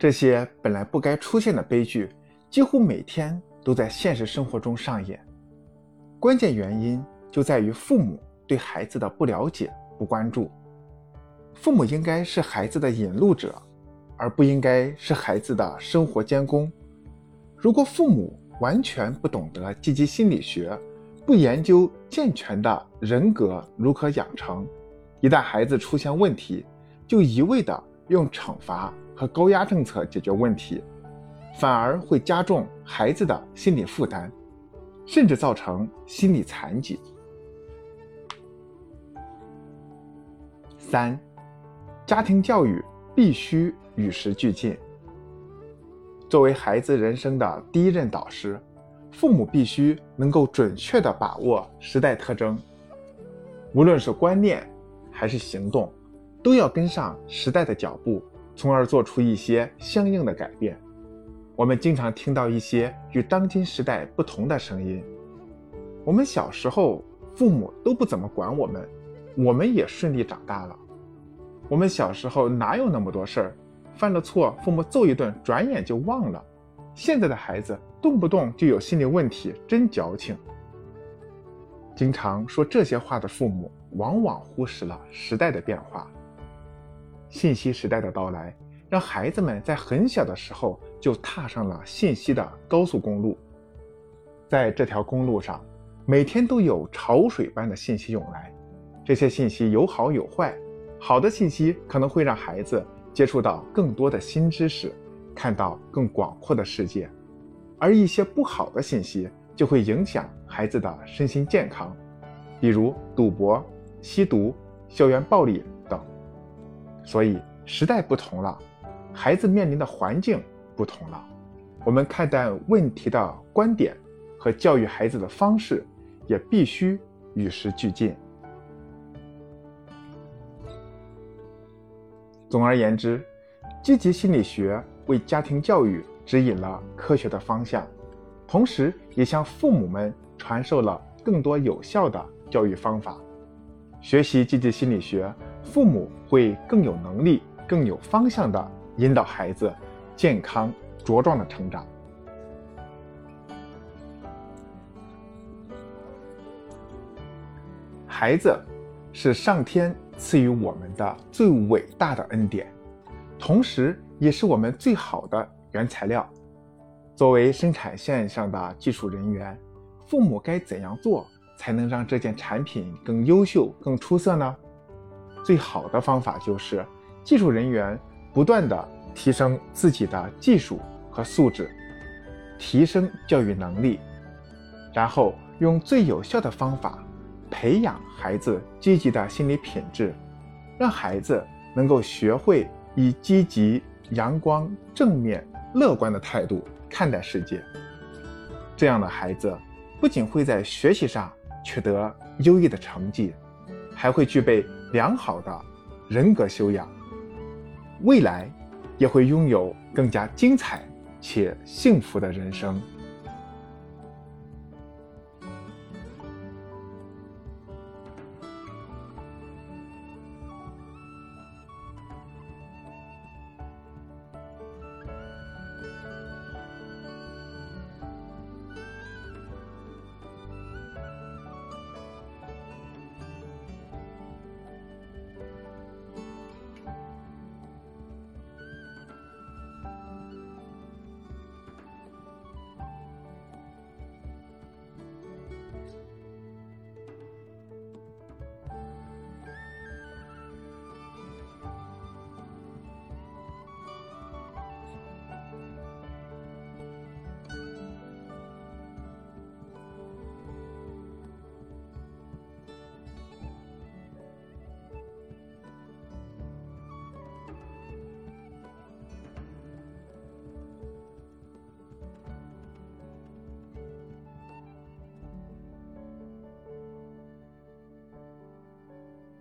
这些本来不该出现的悲剧，几乎每天都在现实生活中上演。关键原因就在于父母对孩子的不了解、不关注。父母应该是孩子的引路者，而不应该是孩子的生活监工。如果父母完全不懂得积极心理学，不研究健全的人格如何养成，一旦孩子出现问题，就一味的用惩罚和高压政策解决问题，反而会加重孩子的心理负担，甚至造成心理残疾。三。家庭教育必须与时俱进。作为孩子人生的第一任导师，父母必须能够准确地把握时代特征，无论是观念还是行动，都要跟上时代的脚步，从而做出一些相应的改变。我们经常听到一些与当今时代不同的声音：我们小时候父母都不怎么管我们，我们也顺利长大了。我们小时候哪有那么多事儿？犯了错，父母揍一顿，转眼就忘了。现在的孩子动不动就有心理问题，真矫情。经常说这些话的父母，往往忽视了时代的变化。信息时代的到来，让孩子们在很小的时候就踏上了信息的高速公路。在这条公路上，每天都有潮水般的信息涌来，这些信息有好有坏。好的信息可能会让孩子接触到更多的新知识，看到更广阔的世界，而一些不好的信息就会影响孩子的身心健康，比如赌博、吸毒、校园暴力。所以时代不同了，孩子面临的环境不同了，我们看待问题的观点和教育孩子的方式也必须与时俱进。总而言之，积极心理学为家庭教育指引了科学的方向，同时也向父母们传授了更多有效的教育方法。学习积极心理学，父母会更有能力、更有方向的引导孩子健康茁壮的成长。孩子是上天。赐予我们的最伟大的恩典，同时也是我们最好的原材料。作为生产线上的技术人员，父母该怎样做才能让这件产品更优秀、更出色呢？最好的方法就是技术人员不断的提升自己的技术和素质，提升教育能力，然后用最有效的方法。培养孩子积极的心理品质，让孩子能够学会以积极、阳光、正面、乐观的态度看待世界。这样的孩子不仅会在学习上取得优异的成绩，还会具备良好的人格修养，未来也会拥有更加精彩且幸福的人生。